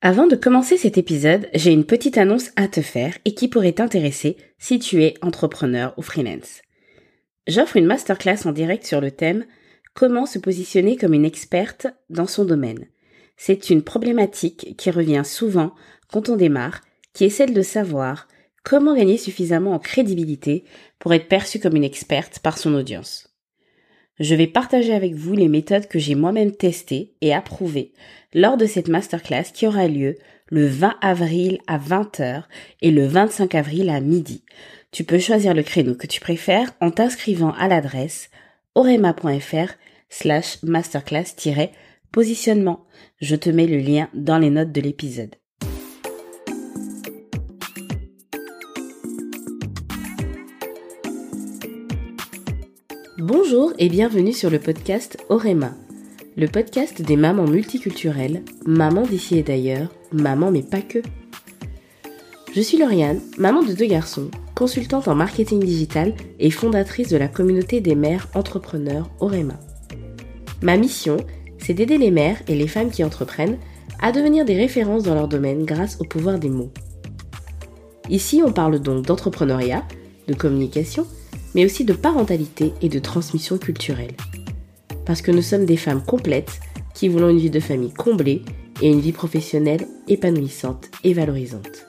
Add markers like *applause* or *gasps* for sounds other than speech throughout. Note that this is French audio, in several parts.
Avant de commencer cet épisode, j'ai une petite annonce à te faire et qui pourrait t'intéresser si tu es entrepreneur ou freelance. J'offre une masterclass en direct sur le thème Comment se positionner comme une experte dans son domaine. C'est une problématique qui revient souvent quand on démarre, qui est celle de savoir comment gagner suffisamment en crédibilité pour être perçue comme une experte par son audience. Je vais partager avec vous les méthodes que j'ai moi-même testées et approuvées lors de cette masterclass qui aura lieu le 20 avril à 20h et le 25 avril à midi. Tu peux choisir le créneau que tu préfères en t'inscrivant à l'adresse orema.fr slash masterclass-positionnement. Je te mets le lien dans les notes de l'épisode. Bonjour et bienvenue sur le podcast Orema, le podcast des mamans multiculturelles, mamans d'ici et d'ailleurs, maman mais pas que. Je suis Lauriane, maman de deux garçons, consultante en marketing digital et fondatrice de la communauté des mères entrepreneurs Orema. Ma mission, c'est d'aider les mères et les femmes qui entreprennent à devenir des références dans leur domaine grâce au pouvoir des mots. Ici, on parle donc d'entrepreneuriat, de communication, mais aussi de parentalité et de transmission culturelle. Parce que nous sommes des femmes complètes qui voulons une vie de famille comblée et une vie professionnelle épanouissante et valorisante.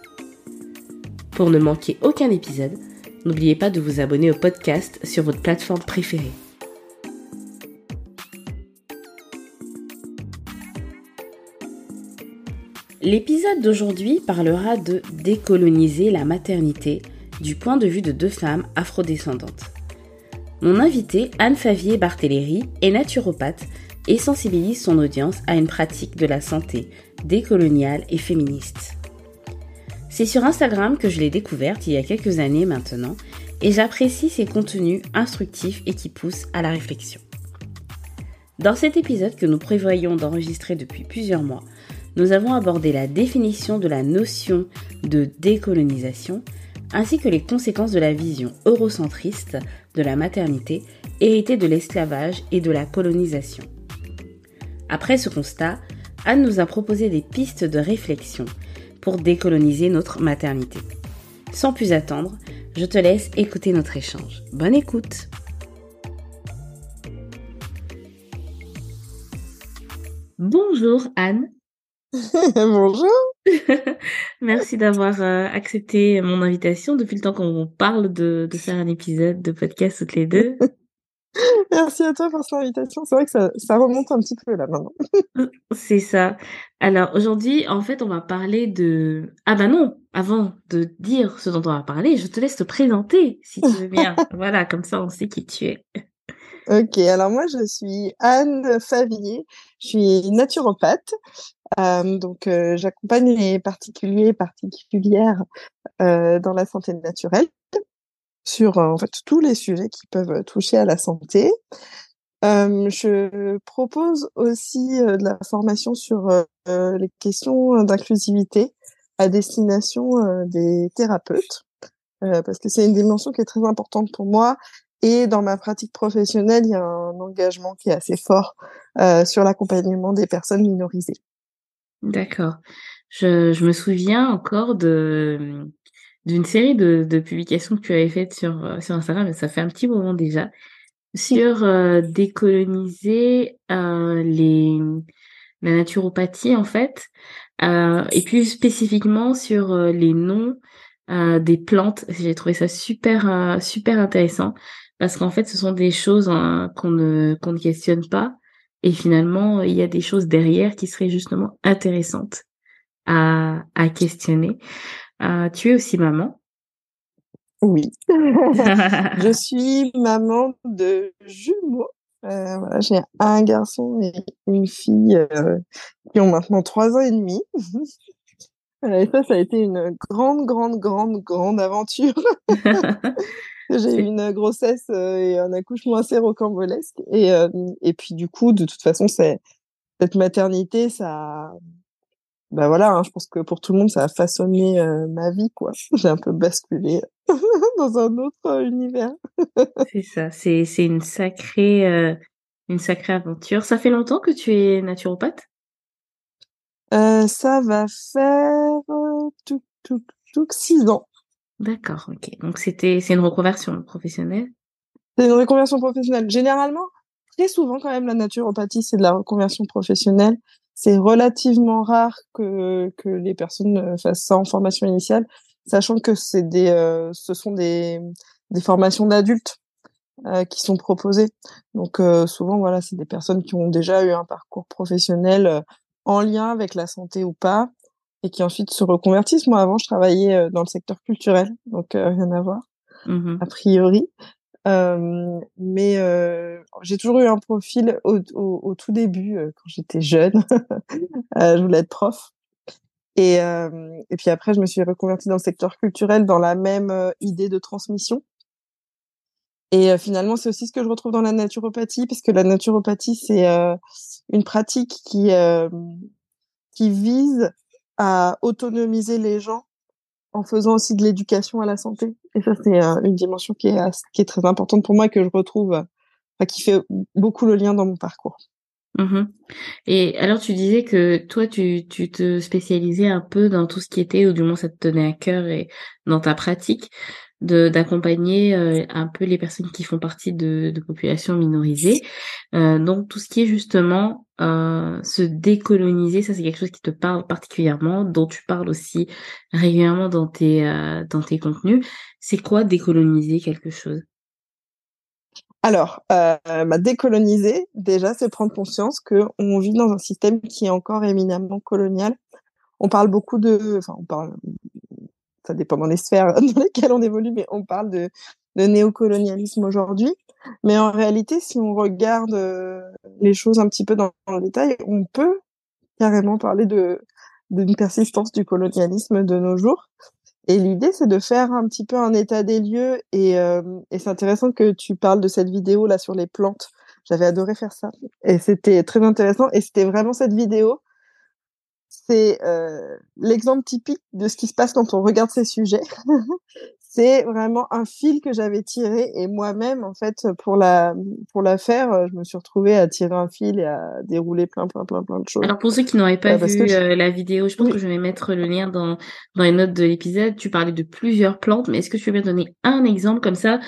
Pour ne manquer aucun épisode, n'oubliez pas de vous abonner au podcast sur votre plateforme préférée. L'épisode d'aujourd'hui parlera de décoloniser la maternité du point de vue de deux femmes afrodescendantes. Mon invitée, Anne Favier Barthéléry, est naturopathe et sensibilise son audience à une pratique de la santé décoloniale et féministe. C'est sur Instagram que je l'ai découverte il y a quelques années maintenant et j'apprécie ses contenus instructifs et qui poussent à la réflexion. Dans cet épisode que nous prévoyons d'enregistrer depuis plusieurs mois, nous avons abordé la définition de la notion de décolonisation ainsi que les conséquences de la vision eurocentriste de la maternité héritée de l'esclavage et de la colonisation. Après ce constat, Anne nous a proposé des pistes de réflexion pour décoloniser notre maternité. Sans plus attendre, je te laisse écouter notre échange. Bonne écoute Bonjour Anne. *laughs* Bonjour. *laughs* Merci d'avoir euh, accepté mon invitation depuis le temps qu'on parle de, de, faire un épisode de podcast toutes les deux. *laughs* Merci à toi pour cette invitation. C'est vrai que ça, ça, remonte un petit peu là maintenant. C'est ça. Alors aujourd'hui, en fait, on va parler de... Ah bah non, avant de dire ce dont on va parler, je te laisse te présenter si tu veux bien. voilà, comme ça on sait qui tu es. Ok, alors moi je suis Anne Favier, je suis naturopathe. Euh, donc euh, j'accompagne les particuliers et particulières euh, dans la santé naturelle sur en fait tous les sujets qui peuvent toucher à la santé. je propose aussi de la formation sur les questions d'inclusivité à destination des thérapeutes parce que c'est une dimension qui est très importante pour moi et dans ma pratique professionnelle, il y a un engagement qui est assez fort euh, sur l'accompagnement des personnes minorisées. D'accord. Je, je, me souviens encore de d'une série de, de, publications que tu avais faites sur euh, sur Instagram, mais ça fait un petit moment déjà, sur euh, décoloniser euh, les la naturopathie en fait, euh, et plus spécifiquement sur les noms des plantes. J'ai trouvé ça super super intéressant parce qu'en fait, ce sont des choses hein, qu'on ne qu'on ne questionne pas, et finalement, il y a des choses derrière qui seraient justement intéressantes à à questionner. Euh, tu es aussi maman. Oui, *laughs* je suis maman de jumeaux. Euh, voilà, j'ai un garçon et une fille euh, qui ont maintenant trois ans et demi. *laughs* et ça, ça a été une grande, grande, grande, grande aventure. *laughs* J'ai eu une grossesse euh, et un accouchement assez rocambolesque. Et, euh, et puis, du coup, de toute façon, c'est cette maternité, ça, ben voilà, hein, je pense que pour tout le monde, ça a façonné euh, ma vie, quoi. *laughs* J'ai un peu basculé *laughs* dans un autre univers. *laughs* c'est ça, c'est c'est une sacrée une sacrée aventure. Ça fait longtemps que tu es naturopathe? Euh, Ça va faire tout, tout, tout six ans. D'accord, ok. Donc c'était c'est une reconversion professionnelle? C'est une reconversion professionnelle. Généralement, très souvent quand même, la naturopathie c'est de la reconversion professionnelle. C'est relativement rare que que les personnes fassent ça en formation initiale, sachant que c'est des euh, ce sont des des formations d'adultes euh, qui sont proposées. Donc euh, souvent voilà, c'est des personnes qui ont déjà eu un parcours professionnel euh, en lien avec la santé ou pas et qui ensuite se reconvertissent. Moi, avant, je travaillais euh, dans le secteur culturel, donc euh, rien à voir, mmh a priori. Euh, mais j'ai toujours eu un profil au, au, au tout début, quand j'étais jeune. *laughs* je voulais être prof. Et, et puis après, je me suis reconvertie dans le secteur culturel dans la même idée de transmission. Et finalement, c'est aussi ce que je retrouve dans la naturopathie, parce que la naturopathie, c'est une pratique qui qui vise à autonomiser les gens en faisant aussi de l'éducation à la santé. Et ça, c'est euh, une dimension qui est, qui est très importante pour moi et que je retrouve, enfin, qui fait beaucoup le lien dans mon parcours. Mmh et alors, tu disais que toi, tu, tu te spécialisais un peu dans tout ce qui était, ou du moins ça te tenait à cœur et dans ta pratique d'accompagner euh, un peu les personnes qui font partie de, de populations minorisées. Euh, donc tout ce qui est justement euh, se décoloniser, ça c'est quelque chose qui te parle particulièrement, dont tu parles aussi régulièrement dans tes euh, dans tes contenus. C'est quoi décoloniser quelque chose? Alors, euh, bah, décoloniser, déjà, c'est prendre conscience que on vit dans un système qui est encore éminemment colonial. On parle beaucoup de, enfin, on parle ça dépend dans les sphères *laughs* dans lesquelles on évolue, mais on parle de, néocolonialisme aujourd'hui. Mais en réalité, si on regarde euh, les choses un petit peu dans, le détail, on peut carrément parler de d'une persistance du colonialisme de nos jours. Et l'idée, c'est de faire un petit peu un état des lieux. Et, euh, et c'est intéressant que tu parles de cette vidéo là sur les plantes. J'avais adoré faire ça. Et c'était très intéressant. Et c'était vraiment cette vidéo c'est euh, l'exemple typique de ce qui se passe quand on regarde ces sujets. *laughs* c'est vraiment un fil que j'avais tiré et moi-même en fait pour la pour la faire, je me suis retrouvée à tirer un fil et à dérouler plein plein plein plein de choses. Alors pour ceux qui n'auraient pas vu euh, la vidéo, je pense que je vais mettre le lien dans dans les notes de l'épisode. Tu parlais de plusieurs plantes, mais est-ce que tu veux bien donner un exemple? Comme ça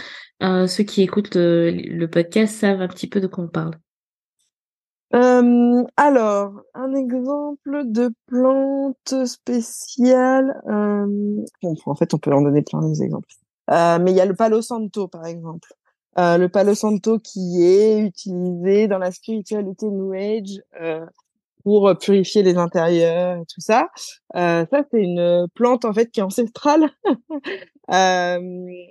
euh, ceux qui écoutent le podcast savent un petit peu de quoi on parle. Euh, alors, un exemple de plante spéciale. Euh, bon, en fait, on peut en donner plein des exemples. Euh, mais il y a le Palo Santo, par exemple. Euh, le Palo Santo qui est utilisé dans la spiritualité New Age euh, pour purifier les intérieurs tout ça. Euh, ça, c'est une plante en fait qui est ancestrale. *laughs* euh,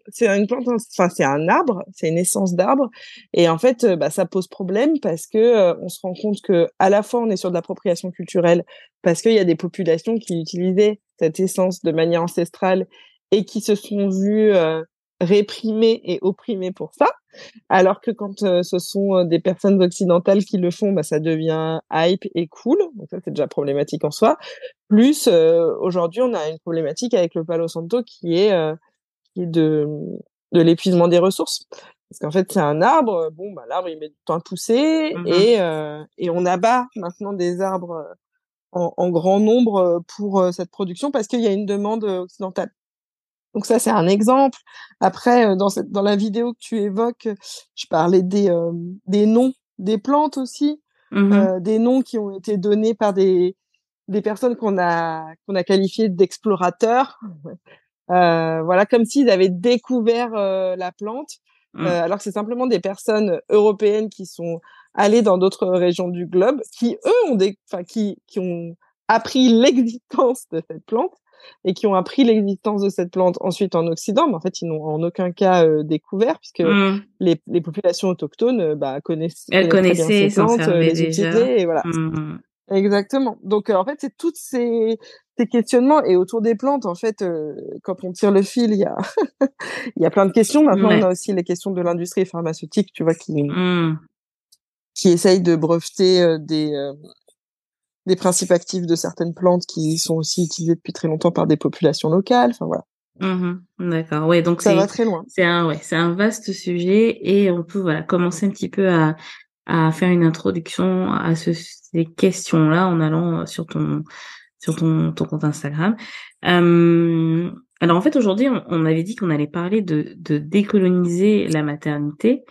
c'est une plante, enfin c'est un arbre, c'est une essence d'arbre, et en fait, bah, ça pose problème parce que euh, on se rend compte que à la fois on est sur de l'appropriation culturelle parce qu'il y a des populations qui utilisaient cette essence de manière ancestrale et qui se sont vues euh, réprimées et opprimées pour ça. Alors que quand euh, ce sont euh, des personnes occidentales qui le font, bah, ça devient hype et cool. Donc ça, c'est déjà problématique en soi. Plus, euh, aujourd'hui, on a une problématique avec le Palo Santo qui est, qui est de, de l'épuisement des ressources. Parce qu'en fait, c'est un arbre. Bon, bah, l'arbre, il met du temps à pousser. Mmh et, et on abat maintenant des arbres en, en grand nombre pour cette production parce qu'il y a une demande occidentale. Donc ça, c'est un exemple. Après, euh, dans, cette, dans la vidéo que tu évoques, je parlais des, euh, des noms des plantes aussi, mmh euh, des noms qui ont été donnés par des, des personnes qu'on a, qu'on a qualifiées d'explorateurs. *laughs* Euh, voilà, comme s'ils avaient découvert la plante, mmh. alors que c'est simplement des personnes européennes qui sont allées dans d'autres régions du globe, qui eux ont des, enfin qui, qui ont appris *laughs* l'existence de cette plante et qui ont appris l'existence de cette plante ensuite en Occident, mais en fait, ils n'ont en aucun cas euh, découvert, puisque mmh. les, les, populations autochtones euh, bah, connaissent, Elles connaissaient, ces plantes, euh, les utilisaient, et voilà. Mmh. Exactement. Donc, en fait, c'est toutes ces, ces questionnements. Et autour des plantes, en fait, quand on tire le fil, il y a, *laughs* il y a plein de questions. Maintenant, on a aussi les questions de l'industrie pharmaceutique, tu vois, qui, mmh. qui essaye de breveter des, des principes actifs de certaines plantes qui sont aussi utilisées depuis très longtemps par des populations locales. Enfin voilà. Mmh D'accord. Ouais, donc ça va très loin. C'est un ouais, c'est un vaste sujet et on peut voilà commencer un petit peu à à faire une introduction à ce, ces questions-là en allant sur ton sur ton, ton compte Instagram. Euh, alors en fait aujourd'hui on, avait dit qu'on allait parler de, de décoloniser la maternité.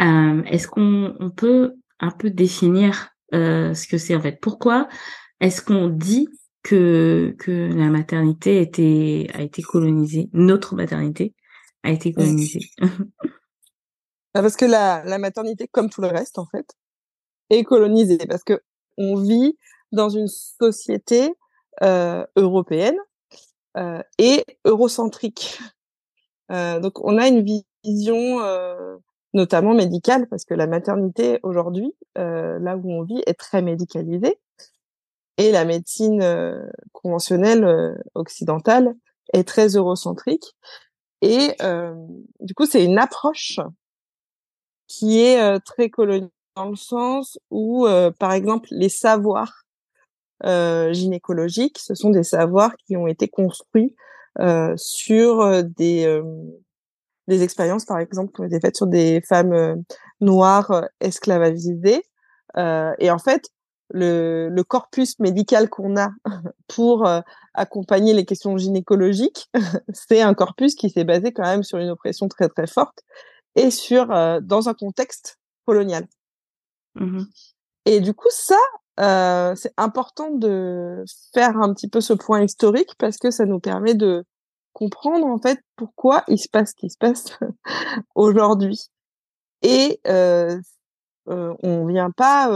Euh, Est-ce qu'on on peut un peu définir euh, ce que c'est en fait. Pourquoi est-ce qu'on dit que que la maternité était a été colonisée, notre maternité a été colonisée? Bah, Parce que la, la maternité, comme tout le reste en fait, est colonisée. Parce que on vit dans une société euh, européenne euh, et eurocentrique. Euh, donc on a une vision notamment médicale parce que la maternité aujourd'hui, euh, là où on vit, est très médicalisée et la médecine euh, conventionnelle euh, occidentale est très eurocentrique. Et euh, du coup, c'est une approche qui est très coloniale dans le sens où, par exemple, les savoirs gynécologiques, ce sont des savoirs qui ont été construits sur des des expériences, par exemple, qui ont été faites sur des femmes noires esclavagisées. et en fait, le, le corpus médical qu'on a *laughs* pour euh, accompagner les questions gynécologiques, *laughs* c'est un corpus qui s'est basé quand même sur une oppression très très forte et sur euh, dans un contexte colonial. Mmh et du coup, ça, euh, c'est important de faire un petit peu ce point historique parce que ça nous permet de comprendre en fait pourquoi il se passe ce qui se passe *laughs* aujourd'hui. Et euh, euh, on vient pas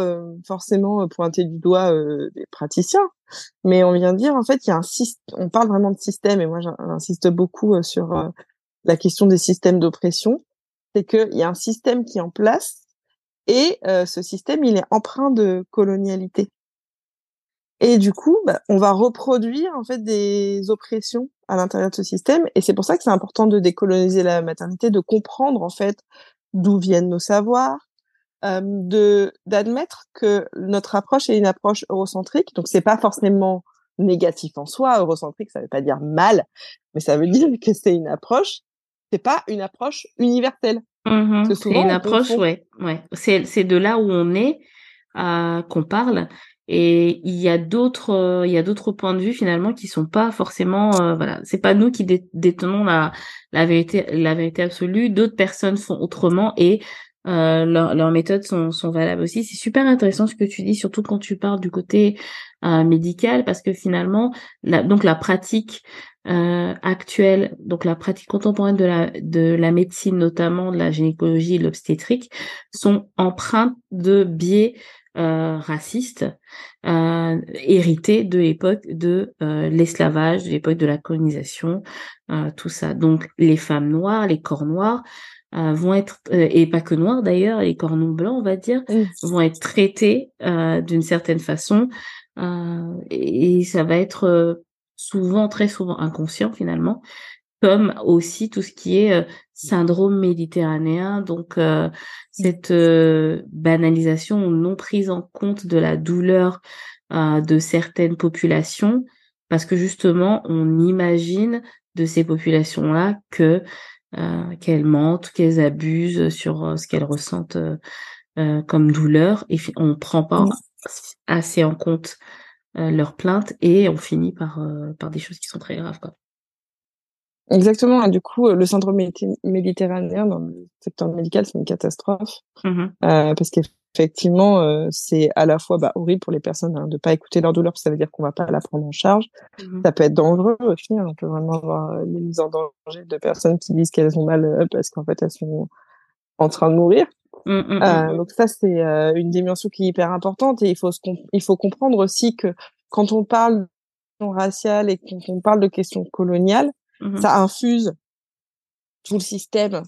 forcément pointer du doigt euh, des praticiens, mais on vient dire en fait il y a un système. On parle vraiment de système et moi j'insiste beaucoup sur la question des systèmes d'oppression. C'est qu'il y a un système qui est en place et ce système il est empreint de colonialité. Et du coup, bah, on va reproduire en fait des oppressions à l'intérieur de ce système. Et c'est pour ça que c'est important de décoloniser la maternité, de comprendre en fait d'où viennent nos savoirs, euh, de d'admettre que notre approche est une approche eurocentrique. Donc c'est pas forcément négatif en soi. Eurocentrique, ça veut pas dire mal, mais ça veut *laughs* dire que c'est une approche. C'est pas une approche universelle. Mmh c'est une approche, ouais, ouais. C'est c'est de là où on est euh, qu'on parle. Et il y a d'autres, euh, il y a d'autres points de vue finalement qui sont pas forcément, euh, voilà, c'est pas nous qui détenons la, la vérité, la vérité absolue. D'autres personnes font autrement et euh, leurs méthodes sont, sont valables aussi. C'est super intéressant ce que tu dis, surtout quand tu parles du côté euh, médical, parce que finalement, la, donc la pratique euh, actuelle, donc la pratique contemporaine de la de la médecine, notamment de la gynécologie et l'obstétrique, sont empreintes de biais euh, racistes euh, de l'époque de euh, l'esclavage, de l'époque de la colonisation, euh, tout ça. Donc les femmes noires, les corps noirs euh, vont être euh, et pas que noirs d'ailleurs, les cornons blancs on va dire, vont être traités euh, d'une certaine façon. Et, et, ça va être souvent très souvent inconscient finalement, comme aussi tout ce qui est syndrome méditerranéen, donc cette banalisation ou non prise en compte de la douleur de certaines populations, parce que justement on imagine de ces populations-là que euh, qu'elles mentent, qu'elles abusent sur euh, ce qu'elles ressentent euh, comme douleur. Et on prend pas assez en compte leurs plaintes et on finit par par des choses qui sont très graves quoi. Exactement. Du coup, le syndrome méditerranéen dans le secteur médical, c'est une catastrophe mmh euh, parce qu'effectivement, euh, c'est à la fois bah, horrible pour les personnes hein, de pas écouter leur douleur, parce que ça veut dire qu'on va pas la prendre en charge. Mmh ça peut être dangereux aussi. Hein, on peut vraiment avoir euh, des mises en danger de personnes qui disent qu'elles ont mal euh, parce qu'en fait elles sont en train de mourir. Mmh, euh, donc ça, c'est une dimension qui est hyper importante et il faut il faut comprendre aussi que quand on parle de questions raciales et quand on parle de questions coloniales, Mmh ça infuse tout le système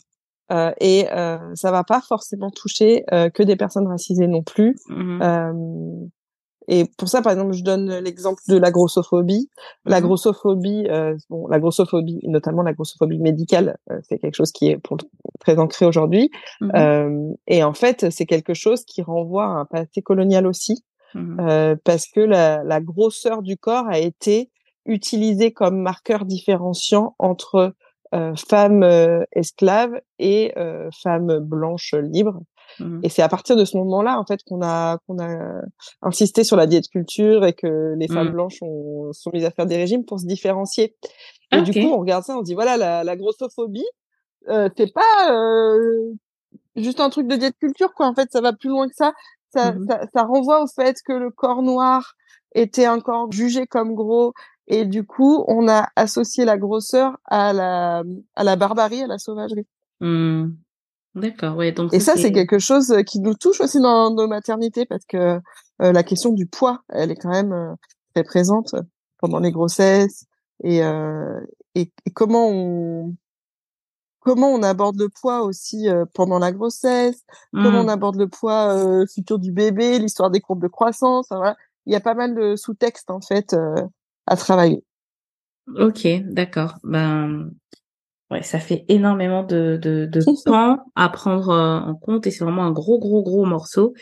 euh, et euh, ça va pas forcément toucher euh, que des personnes racisées non plus. Mmh euh, et pour ça, par exemple, je donne l'exemple de la grossophobie. La mmh grossophobie, euh, bon, la grossophobie, notamment la grossophobie médicale, euh, c'est quelque chose qui est pour, très ancré aujourd'hui. et en fait, c'est quelque chose qui renvoie à un passé colonial aussi, parce que la, la, grosseur du corps a été utilisé comme marqueur différenciant entre euh, femmes euh, esclaves et euh, femmes blanches libres. Mmh. Et c'est à partir de ce moment-là, en fait, qu'on a qu'on a insisté sur la diète culture et que les femmes mmh. blanches ont, sont mises à faire des régimes pour se différencier. Et du coup, on regarde ça, on dit voilà, la, la grossophobie, euh, c'est pas euh, juste un truc de diète culture, quoi. En fait, ça va plus loin que ça. Ça, mmh ça, ça renvoie au fait que le corps noir était encore jugé comme gros et du coup, on a associé la grosseur à la, à la barbarie, à la sauvagerie. Mmh. D'accord, ouais. Donc et ça, c'est quelque chose qui nous touche aussi dans nos maternités parce que euh, la question du poids, elle est quand même euh, très présente pendant les grossesses et, euh, et, comment on comment on aborde le poids aussi pendant la grossesse, comment on mmh. aborde le poids futur du bébé, l'histoire des courbes de croissance. voilà. Il y a pas mal de sous-textes en fait à travailler. Ok, d'accord. Ben, ouais, ça fait énormément de, de, de temps à prendre euh, en compte et c'est vraiment un gros, gros, gros morceau.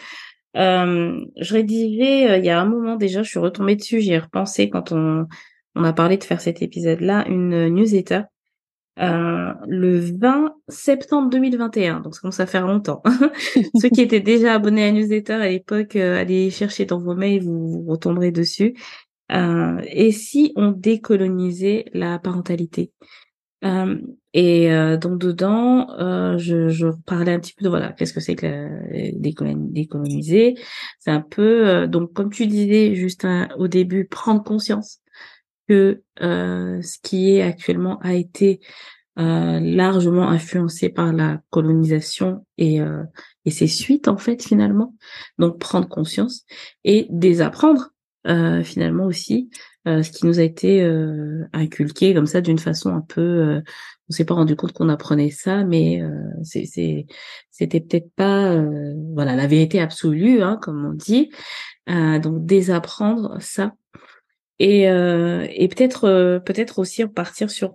Euh, je rédigeais euh, il y a un moment déjà, je suis retombée dessus, j'y ai repensé quand on, on a parlé de faire cet épisode-là, une newsletter euh, le 20 septembre 2021. Donc ça commence à faire longtemps. *laughs* Ceux qui étaient déjà abonnés à newsletter à l'époque, allez chercher dans vos mails, vous, vous retomberez dessus. Euh, et si on décolonisait la parentalité? Euh, Et euh, donc dedans, euh, je, je, parlais un petit peu de voilà, qu'est-ce que c'est que décoloniser? C'est un peu donc comme tu disais juste au début, prendre conscience que ce qui est actuellement a été largement influencé par la colonisation et, et ses suites en fait finalement. Donc prendre conscience et désapprendre. euh, finalement aussi, euh, ce qui nous a été euh, inculqué comme ça d'une façon un peu, on s'est pas rendu compte qu'on apprenait ça, mais c'est, c'était peut-être pas, voilà, la vérité absolue, hein, comme on dit. donc désapprendre ça et, et peut-être, peut-être aussi repartir sur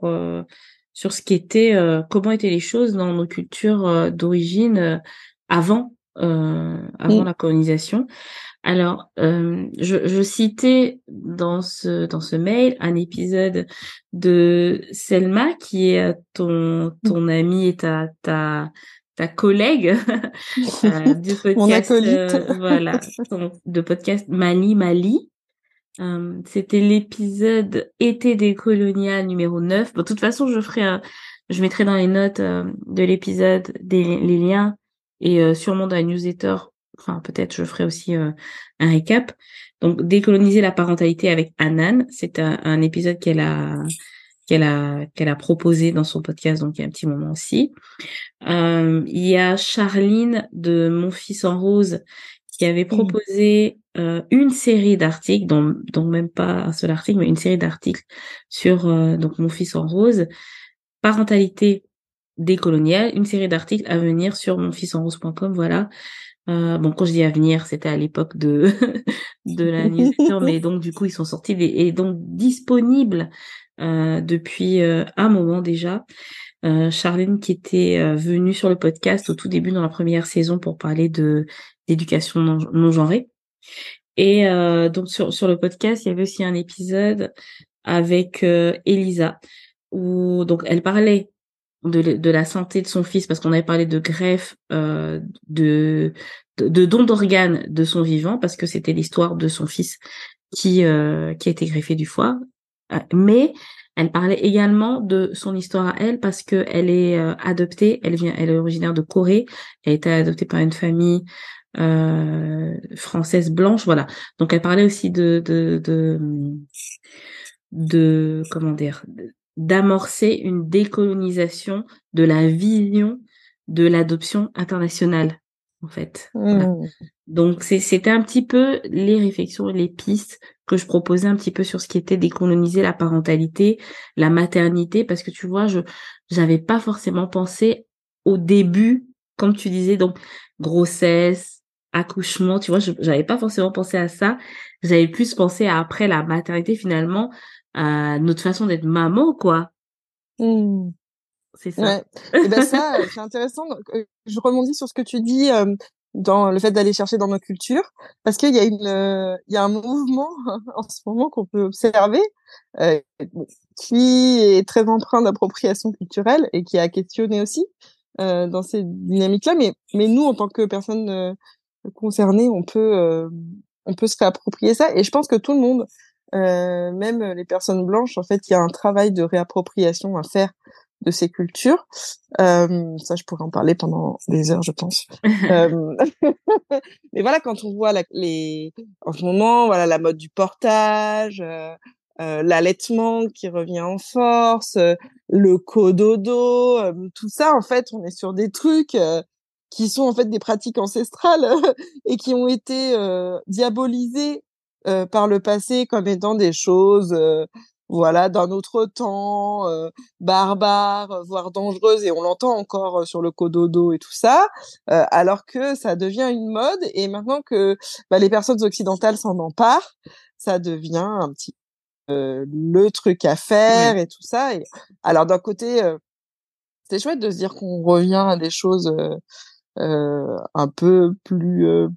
sur ce qui était, comment étaient les choses dans nos cultures d'origine avant, avant la colonisation. Alors, euh, je, je, citais dans ce dans ce mail un épisode de Selma qui est euh, ton ton amie et ta ta ta collègue *laughs* euh, du *laughs* podcast euh, voilà *laughs* de podcast Mali Mali. Euh, C'était l'épisode été décolonial numéro 9. Bon, de toute façon, je ferai un, je mettrai dans les notes de l'épisode les liens et sûrement dans la newsletter enfin peut-être je ferai aussi euh, un récap. Donc décoloniser la parentalité avec Anan, c'est un, épisode qu'elle a qu'elle a qu'elle a proposé dans son podcast donc il y a un petit moment aussi. Euh, il y a Charline de Mon fils en rose qui avait proposé euh, une série d'articles, dont, dont même pas un seul article, mais une série d'articles sur donc Mon fils en rose, parentalité décoloniale, une série d'articles à venir sur monfilsenrose.com, voilà. Euh, bon, quand je dis à venir, c'était à l'époque de *laughs* de la newsletter, mais donc du coup ils sont sortis et donc disponibles euh, depuis euh, un moment déjà. Euh, Charlène qui était venue sur le podcast au tout début dans la première saison pour parler de d'éducation non, non, genrée. Et donc sur sur le podcast, il y avait aussi un épisode avec Elisa où donc elle parlait de, la santé de son fils parce qu'on avait parlé de greffe, euh, de, de, de don d'organes de son vivant parce que c'était l'histoire de son fils qui euh, qui a été greffé du foie. Euh, mais elle parlait également de son histoire à elle parce que elle est euh, adoptée, elle vient, elle est originaire de Corée, elle a été adoptée par une famille euh, française blanche, voilà. Donc elle parlait aussi de de de, de comment dire d'amorcer une décolonisation de la vision de l'adoption internationale, en fait. Mmh. Donc c'était un petit peu les réflexions et les pistes que je proposais un petit peu sur ce qui était décoloniser la parentalité, la maternité, parce que tu vois, je j'avais pas forcément pensé au début, comme tu disais, donc grossesse, accouchement, tu vois, j'avais pas forcément pensé à ça. J'avais plus pensé à après la maternité finalement, à notre façon d'être maman, quoi. Mmh. C'est ça. Ouais. Et ben ça, c'est intéressant. Euh, je rebondis sur ce que tu dis euh, dans le fait d'aller chercher dans nos cultures, parce qu'il y a une, euh, il y a un mouvement *laughs* en ce moment qu'on peut observer, qui est très empreint d'appropriation culturelle et qui a questionné aussi, dans ces dynamiques-là, mais mais nous en tant que personnes concernées, on peut on peut se réapproprier ça. Et je pense que tout le monde, même les personnes blanches, en fait, il y a un travail de réappropriation à faire de ces cultures. Euh, ça, je pourrais en parler pendant des heures, je pense. *laughs* euh, *laughs* mais voilà, quand on voit la, les, en ce moment, voilà, la mode du portage, euh, euh l'allaitement qui revient en force, euh, le cododo, euh, tout ça, en fait, on est sur des trucs qui sont en fait des pratiques ancestrales *laughs* et qui ont été diabolisées par le passé comme étant des choses voilà, d'un autre temps, euh, barbare, voire dangereuse, et on l'entend encore euh, sur le cododo et tout ça, euh, alors que ça devient une mode, et maintenant que bah, les personnes occidentales s'en emparent, ça devient un petit le truc à faire et tout ça. Et... Alors d'un côté, c'est chouette de se dire qu'on revient à des choses un peu plus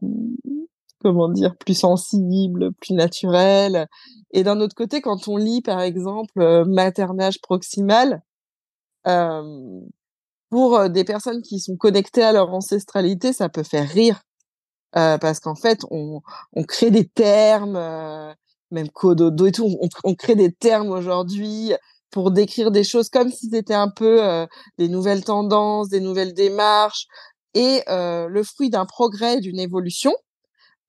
comment dire, plus sensibles, plus naturelles, et d'un autre côté, quand on lit, par exemple, euh, maternage proximal, euh, pour euh, des personnes qui sont connectées à leur ancestralité, ça peut faire rire. Euh, parce qu'en fait, on, on, crée des termes, euh, même cododo et tout, on, on crée des termes aujourd'hui pour décrire des choses comme si c'était un peu des nouvelles tendances, des nouvelles démarches, et le fruit d'un progrès, d'une évolution.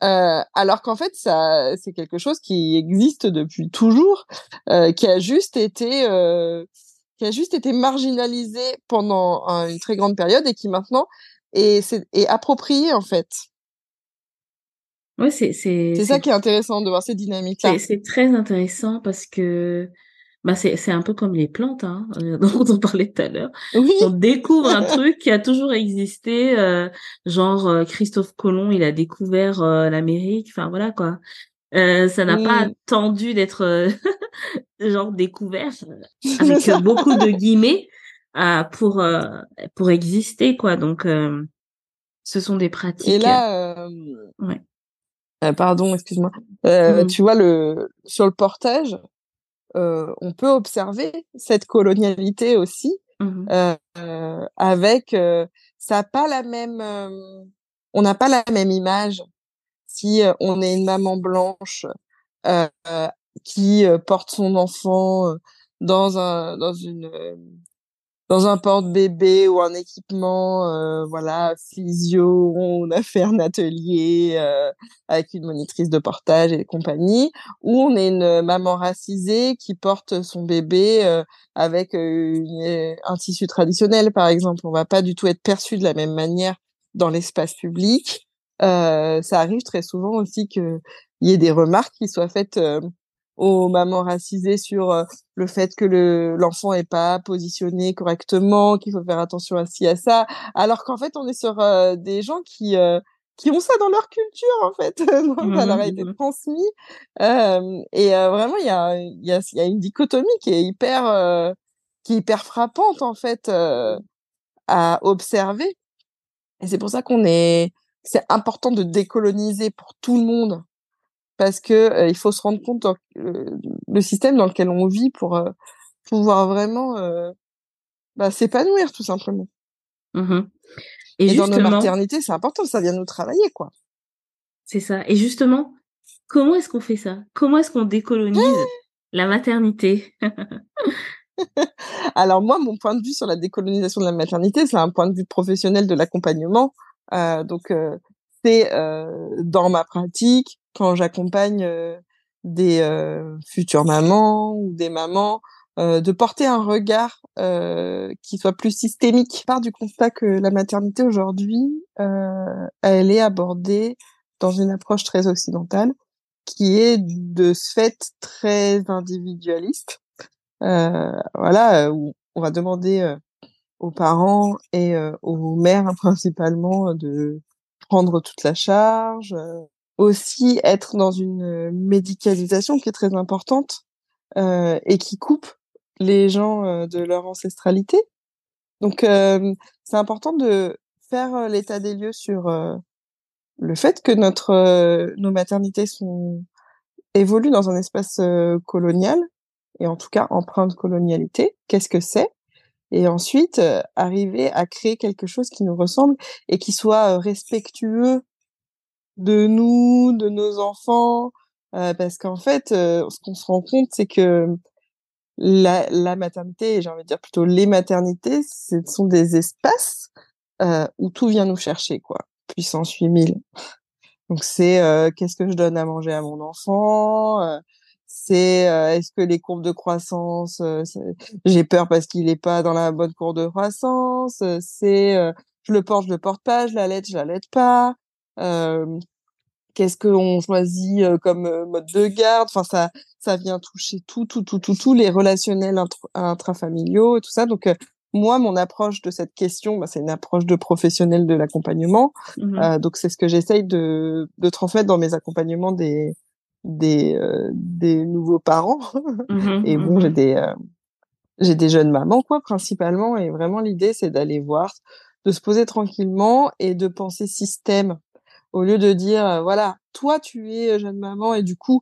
Euh, alors qu'en fait, ça, c'est quelque chose qui existe depuis toujours, euh, qui a juste été, euh, qui a juste été marginalisé pendant une très grande période et qui maintenant est, est approprié en fait. Ouais, c'est c'est. C'est ça qui est intéressant de voir ces dynamiques-là. C'est très intéressant parce que bah c'est c'est un peu comme les plantes hein, euh, *laughs* dont on parlait tout à l'heure. Oui. On découvre un *laughs* truc qui a toujours existé, euh, genre euh, Christophe Colomb, il a découvert l'Amérique. Enfin voilà quoi. ça n'a pas tendu d'être *laughs* genre découvert avec beaucoup de guillemets pour pour exister quoi. Donc ce sont des pratiques. Et là, ouais. pardon, excuse-moi. Mmh. Tu vois le sur le portage euh, on peut observer cette colonialité aussi mmh euh, avec euh, ça n'a pas la même on n'a pas la même image si on est une maman blanche qui porte son enfant dans un dans une dans un porte-bébé ou un équipement, euh, voilà, physio, on a fait un atelier euh, avec une monitrice de portage et compagnie, ou on est une maman racisée qui porte son bébé euh, avec un tissu traditionnel, par exemple. On va pas du tout être perçu de la même manière dans l'espace public. ça arrive très souvent aussi qu'il y ait des remarques qui soient faites aux mamans racisées sur euh, le fait que le l'enfant est pas positionné correctement, qu'il faut faire attention à ci à ça, alors qu'en fait on est sur euh, des gens qui euh, qui ont ça dans leur culture en fait, *laughs* donc ça leur a été mmh. transmis. Et vraiment il y a il y a il y a une dichotomie qui est hyper qui est hyper frappante en fait à observer. Et c'est pour ça qu'on est c'est important de décoloniser pour tout le monde parce que euh, il faut se rendre compte euh, le système dans lequel on vit pour euh, pouvoir vraiment bah, s'épanouir tout simplement. Mmh Et, Et dans nos maternités, c'est important, ça vient nous travailler quoi. C'est ça. Et justement, comment est-ce qu'on fait ça? Comment est-ce qu'on décolonise *gasps* la maternité? *laughs* Alors moi, mon point de vue sur la décolonisation de la maternité, c'est un point de vue professionnel de l'accompagnement. Donc c'est euh, dans ma pratique quand j'accompagne euh, des euh, futures mamans ou des mamans de porter un regard qui soit plus systémique. Part du constat que la maternité aujourd'hui, elle est abordée dans une approche très occidentale, qui est de ce fait très individualiste. voilà, où on va demander aux parents et aux mères principalement de prendre toute la charge, euh, aussi être dans une euh, médicalisation qui est très importante euh, et qui coupe les gens de leur ancestralité. Donc c'est important de faire l'état des lieux sur le fait que notre nos maternités sont évoluent dans un espace colonial et en tout cas empreinte colonialité. Qu'est-ce que c'est? Et ensuite arriver à créer quelque chose qui nous ressemble et qui soit respectueux de nous, de nos enfants, parce qu'en fait, ce qu'on se rend compte, c'est que la, la maternité, j'ai envie de dire plutôt les maternités, ce sont des espaces où tout vient nous chercher, quoi. Puissance 8000. Donc c'est qu'est-ce que je donne à manger à mon enfant c'est est-ce que les courbes de croissance j'ai peur parce qu'il est pas dans la bonne courbe de croissance c'est je le porte je le porte pas je l'allaite je l'allaite pas qu'est-ce qu'on choisit comme mode de garde? Enfin ça ça vient toucher tout tout tout tout tous les relationnels intrafamiliaux et tout ça. Donc moi, mon approche de cette question, bah, c'est une approche de professionnel de l'accompagnement. Mmh euh, donc, c'est ce que j'essaye de, de transmettre dans mes accompagnements des, des, euh, des nouveaux parents. Mmh et bon, j'ai mmh des, euh, j'ai des jeunes mamans, quoi, principalement. Et vraiment, l'idée, c'est d'aller voir, de se poser tranquillement et de penser système. Au lieu de dire, euh, voilà, toi, tu es jeune maman et du coup,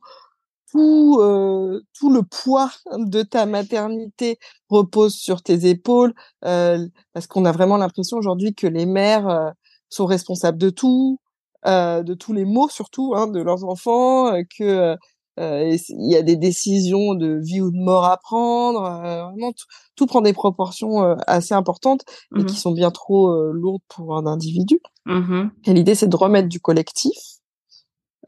tout, euh, tout le poids de ta maternité repose sur tes épaules, euh, parce qu'on a vraiment l'impression aujourd'hui que les mères euh, sont responsables de tout, euh, de tous les maux surtout hein, de leurs enfants, euh, que il y a des décisions de vie ou de mort à prendre, vraiment tout, prend des proportions assez importantes et qui mmh sont bien trop lourdes pour un individu. Mmh et l'idée c'est de remettre du collectif,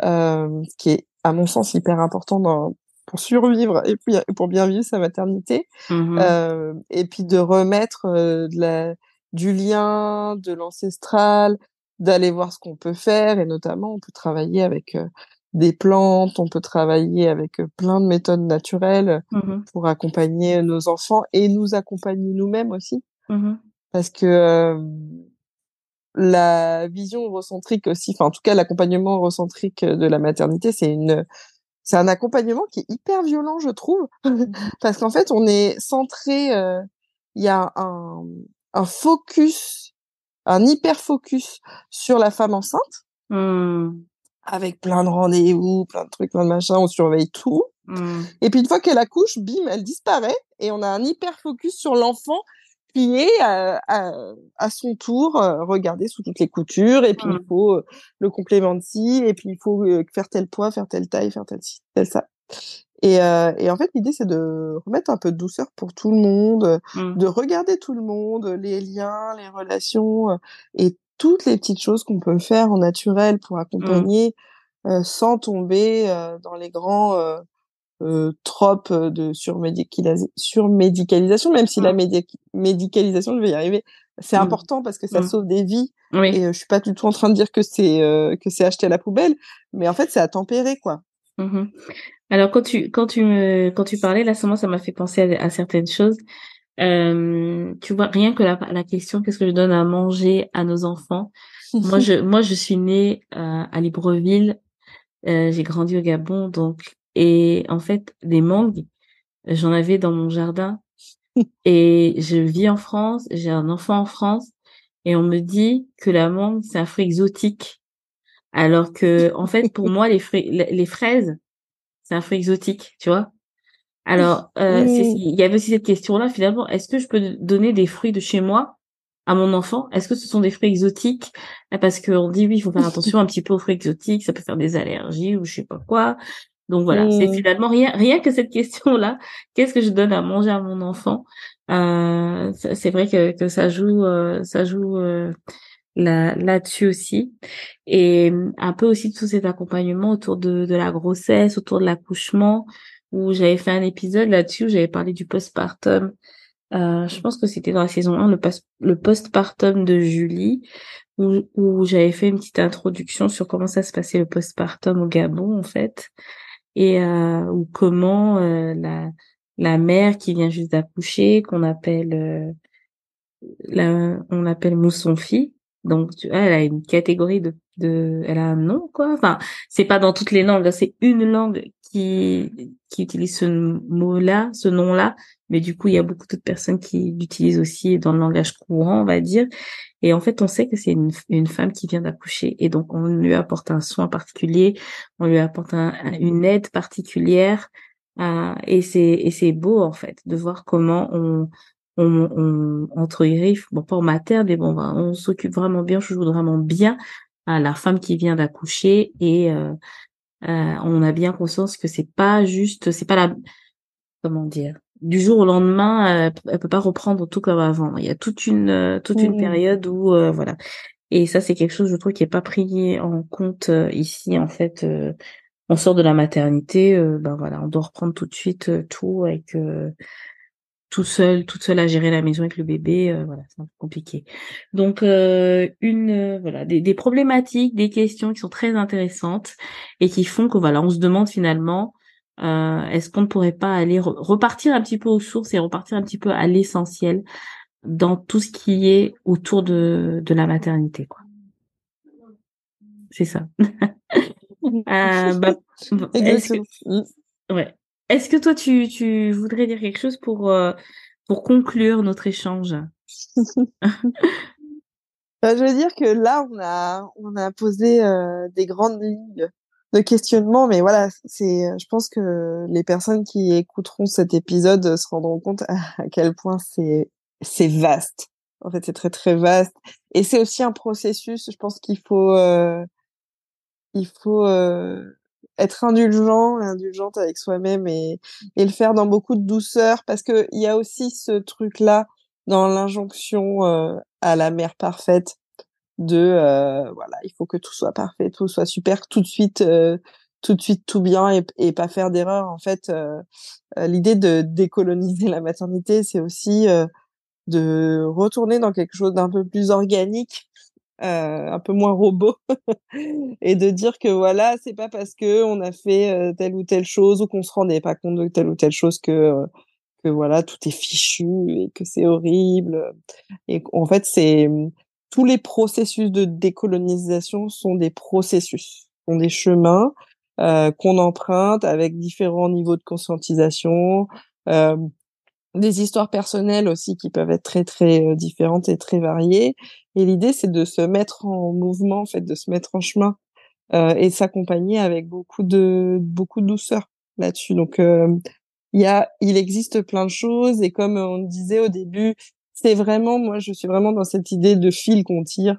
qui est à mon sens hyper important dans, pour survivre et puis pour bien vivre sa maternité mmh euh, et puis de remettre euh, de la, du lien de l'ancestral d'aller voir ce qu'on peut faire et notamment on peut travailler avec euh, des plantes on peut travailler avec euh, plein de méthodes naturelles mmh pour accompagner nos enfants et nous accompagner nous-mêmes aussi. Mmh parce que la vision eurocentrique aussi, enfin en tout cas l'accompagnement eurocentrique de la maternité, c'est une c'est un accompagnement qui est hyper violent, je trouve, *laughs* parce qu'en fait on est centré, euh, il y a un, un focus, un hyper focus sur la femme enceinte, mmh. avec plein de rendez-vous, plein de trucs, plein de machins, on surveille tout. Mmh. Et puis une fois qu'elle accouche, bim, elle disparaît et on a un hyper focus sur l'enfant qui est à, à, son tour euh, regarder sous toutes les coutures et puis il mmh. faut euh, le complément de ci et puis il faut euh, faire tel poids, faire telle taille, faire tel ci, tel ça. Et, et en fait l'idée c'est de remettre un peu de douceur pour tout le monde, mmh. de regarder tout le monde, les liens, les relations et toutes les petites choses qu'on peut faire en naturel pour mmh. accompagner sans tomber dans les grands euh, trop euh, de surmédicalisation, même si la mmh. médicalisation, je vais y arriver, c'est important parce que ça sauve des vies. Et euh, je suis pas du tout en train de dire que c'est euh, que c'est acheté à la poubelle, mais en fait c'est à tempérer quoi. Alors quand tu quand tu me quand tu parlais là, ça m'a fait penser à, certaines choses. Euh, tu vois rien que la, la question qu'est-ce que je donne à manger à nos enfants? moi je *laughs* moi je suis née à Libreville, j'ai grandi au Gabon donc et en fait, des mangues, j'en avais dans mon jardin. *laughs* et je vis en France, j'ai un enfant en France, et on me dit que la mangue, c'est un fruit exotique. Alors que, en fait, pour moi, les, fruits, les fraises, c'est un fruit exotique, tu vois? Alors, euh, il y avait aussi cette question-là, finalement, est-ce que je peux donner des fruits de chez moi à mon enfant? Est-ce que ce sont des fruits exotiques? Parce qu'on dit oui, il faut faire attention un petit peu aux fruits exotiques, ça peut faire des allergies ou je sais pas quoi. Donc voilà, c'est finalement rien, rien que cette question-là. Qu'est-ce que je donne à manger à mon enfant? Euh, C'est vrai que, que ça joue, euh, ça joue euh, là là-dessus aussi, et un peu aussi tout cet accompagnement autour de, de la grossesse, autour de l'accouchement, où j'avais fait un épisode là-dessus où j'avais parlé du postpartum. Euh, je pense que c'était dans la saison 1, le, postpartum de Julie, où, où j'avais fait une petite introduction sur comment ça se passait le postpartum au Gabon en fait et euh, ou comment euh, la la mère qui vient juste d'accoucher qu'on appelle euh, la, on appelle mousson fille donc tu vois, elle a une catégorie de de elle a un nom quoi. Enfin c'est pas dans toutes les langues c'est une langue qui qui utilise ce mot là ce nom là mais du coup il y a beaucoup d'autres personnes qui l'utilisent aussi dans le langage courant on va dire. Et en fait, on sait que c'est une, une, femme qui vient d'accoucher. Et donc on lui apporte un soin particulier, on lui apporte une aide particulière. Euh, et c'est et c'est beau en fait de voir comment on on, on entre griffes, bon pas en materne, mais bon, on s'occupe vraiment bien, je joue vraiment bien à la femme qui vient d'accoucher et euh, euh, on a bien conscience que c'est pas juste, c'est pas la, comment dire, du jour au lendemain, elle, peut pas reprendre tout comme avant. Il y a toute une toute une mmh. période où voilà. Et ça, c'est quelque chose, je trouve, qui est pas pris en compte ici. En fait, on sort de la maternité, ben voilà, on doit reprendre tout de suite tout avec tout seul, toute seule à gérer la maison avec le bébé, euh, voilà, c'est un peu compliqué. Donc euh, une euh, voilà des, des, problématiques, des questions qui sont très intéressantes et qui font que voilà, on se demande finalement est-ce qu'on ne pourrait pas aller repartir un petit peu aux sources et repartir un petit peu à l'essentiel dans tout ce qui est autour de de la maternité quoi. C'est ça. *laughs* bah, ouais. Est-ce que toi, tu, tu voudrais dire quelque chose pour, euh, pour conclure notre échange? *laughs* Bah, Je veux dire que là, on a, on a posé euh, des grandes lignes de questionnement, mais voilà, c'est, je pense que les personnes qui écouteront cet épisode se rendront compte à quel point c'est, c'est vaste. En fait, c'est très très vaste, et c'est aussi un processus. Je pense qu'il faut, euh, il faut être indulgent, indulgente avec soi-même et, le faire dans beaucoup de douceur parce que il y a aussi ce truc là dans l'injonction euh, à la mère parfaite de euh, voilà il faut que tout soit parfait tout soit super tout de suite euh, tout de suite tout bien et, et pas faire d'erreur en fait l'idée de décoloniser la maternité c'est aussi de retourner dans quelque chose d'un peu plus organique euh, un peu moins robot *laughs* et de dire que voilà c'est pas parce que on a fait euh, telle ou telle chose ou qu'on se rendait pas compte de telle ou telle chose que euh, que voilà tout est fichu et que c'est horrible. Et en fait c'est tous les processus de décolonisation sont des processus sont des chemins qu'on emprunte avec différents niveaux de conscientisation des histoires personnelles aussi qui peuvent être très très différentes et très variées et l'idée, c'est de se mettre en mouvement, en fait, de se mettre en chemin euh, et s'accompagner avec beaucoup de beaucoup de douceur là-dessus. Donc, euh, il y a, il existe plein de choses et comme on disait au début, c'est vraiment, moi, je suis vraiment dans cette idée de fil qu'on tire.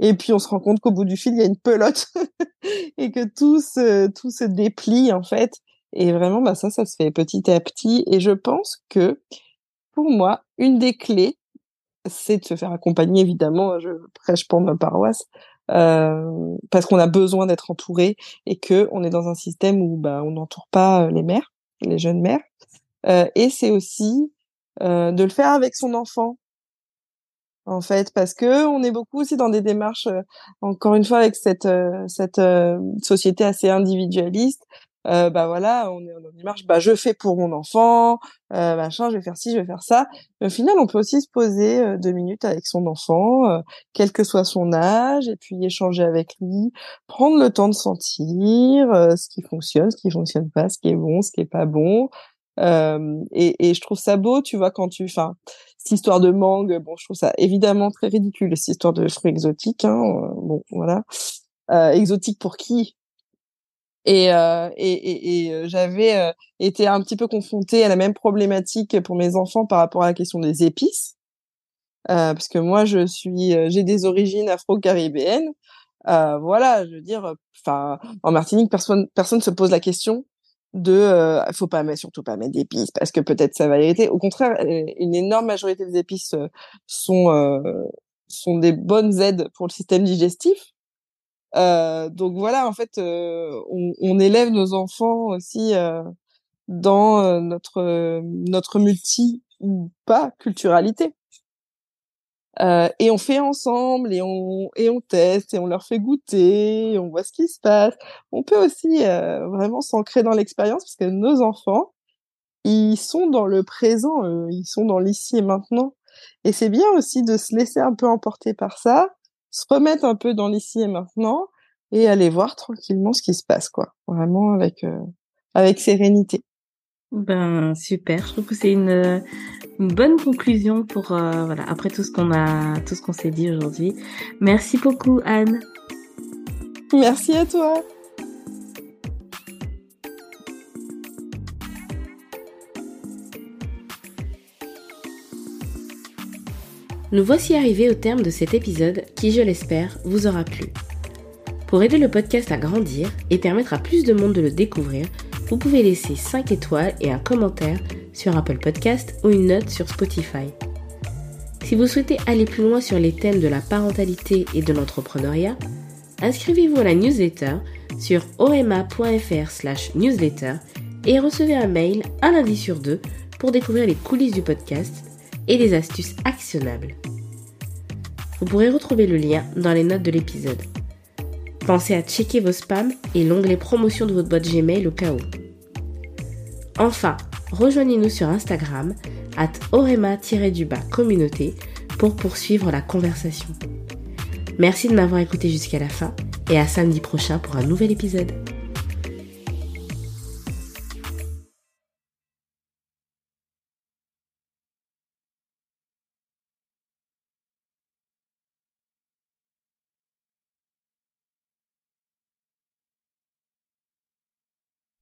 Et puis on se rend compte qu'au bout du fil, il y a une pelote *laughs* et que tout se tout se déplie en fait. Et vraiment, bah ça, ça se fait petit à petit. Et je pense que pour moi, une des clés, c'est de se faire accompagner évidemment. Je prêche pour ma paroisse euh, parce qu'on a besoin d'être entouré et que on est dans un système où bah, on n'entoure pas euh, les mères, les jeunes mères. Euh, et c'est aussi euh, de le faire avec son enfant en fait parce que on est beaucoup aussi dans des démarches euh, encore une fois avec cette cette société assez individualiste euh, bah voilà, on est dans une démarche, bah je fais pour mon enfant, euh, machin, je vais faire ci, je vais faire ça. Mais au final, on peut aussi se poser deux minutes avec son enfant, quel que soit son âge, et puis échanger avec lui, prendre le temps de sentir ce qui fonctionne, ce qui fonctionne pas, ce qui est bon, ce qui est pas bon. Et, et, je trouve ça beau, tu vois, quand tu, enfin, cette histoire de mangue, bon, je trouve ça évidemment très ridicule, cette histoire de fruits exotiques, hein, bon, voilà. exotique pour qui? Et, euh, et, et, et euh, j'avais euh, été un petit peu confrontée à la même problématique pour mes enfants par rapport à la question des épices, euh, parce que moi je suis, euh, j'ai des origines afro-caribéennes. voilà, je veux dire, enfin, en Martinique, personne personne se pose la question de, euh, faut pas mettre, surtout pas mettre d'épices parce que peut-être ça va irriter. Au contraire, une énorme majorité des épices sont sont des bonnes aides pour le système digestif. Euh, donc voilà, en fait, euh, on, on, élève nos enfants aussi euh, dans euh, notre notre multi ou pas culturalité. et on fait ensemble et on et on teste et on leur fait goûter, on voit ce qui se passe. On peut aussi vraiment s'ancrer dans l'expérience parce que nos enfants, ils sont dans le présent, ils sont dans l'ici et maintenant. Et c'est bien aussi de se laisser un peu emporter par ça se remettre un peu dans l'ici et maintenant et aller voir tranquillement ce qui se passe, quoi. Vraiment avec euh, avec sérénité. Ben super, je trouve que c'est une, une bonne conclusion pour euh, voilà après tout ce qu'on a tout ce qu'on s'est dit aujourd'hui. Merci beaucoup Anne. Merci à toi. Nous voici arrivés au terme de cet épisode qui, je l'espère, vous aura plu. Pour aider le podcast à grandir et permettre à plus de monde de le découvrir, vous pouvez laisser 5 étoiles et un commentaire sur Apple Podcast ou une note sur Spotify. Si vous souhaitez aller plus loin sur les thèmes de la parentalité et de l'entrepreneuriat, inscrivez-vous à la newsletter sur orema.fr/newsletter et recevez un mail un lundi sur deux pour découvrir les coulisses du podcast et les astuces actionnables. Vous pourrez retrouver le lien dans les notes de l'épisode. Pensez à checker vos spams et l'onglet promotion de votre boîte Gmail au cas où. Enfin, rejoignez-nous sur Instagram at orema-du-bas communauté pour poursuivre la conversation. Merci de m'avoir écouté jusqu'à la fin et à samedi prochain pour un nouvel épisode.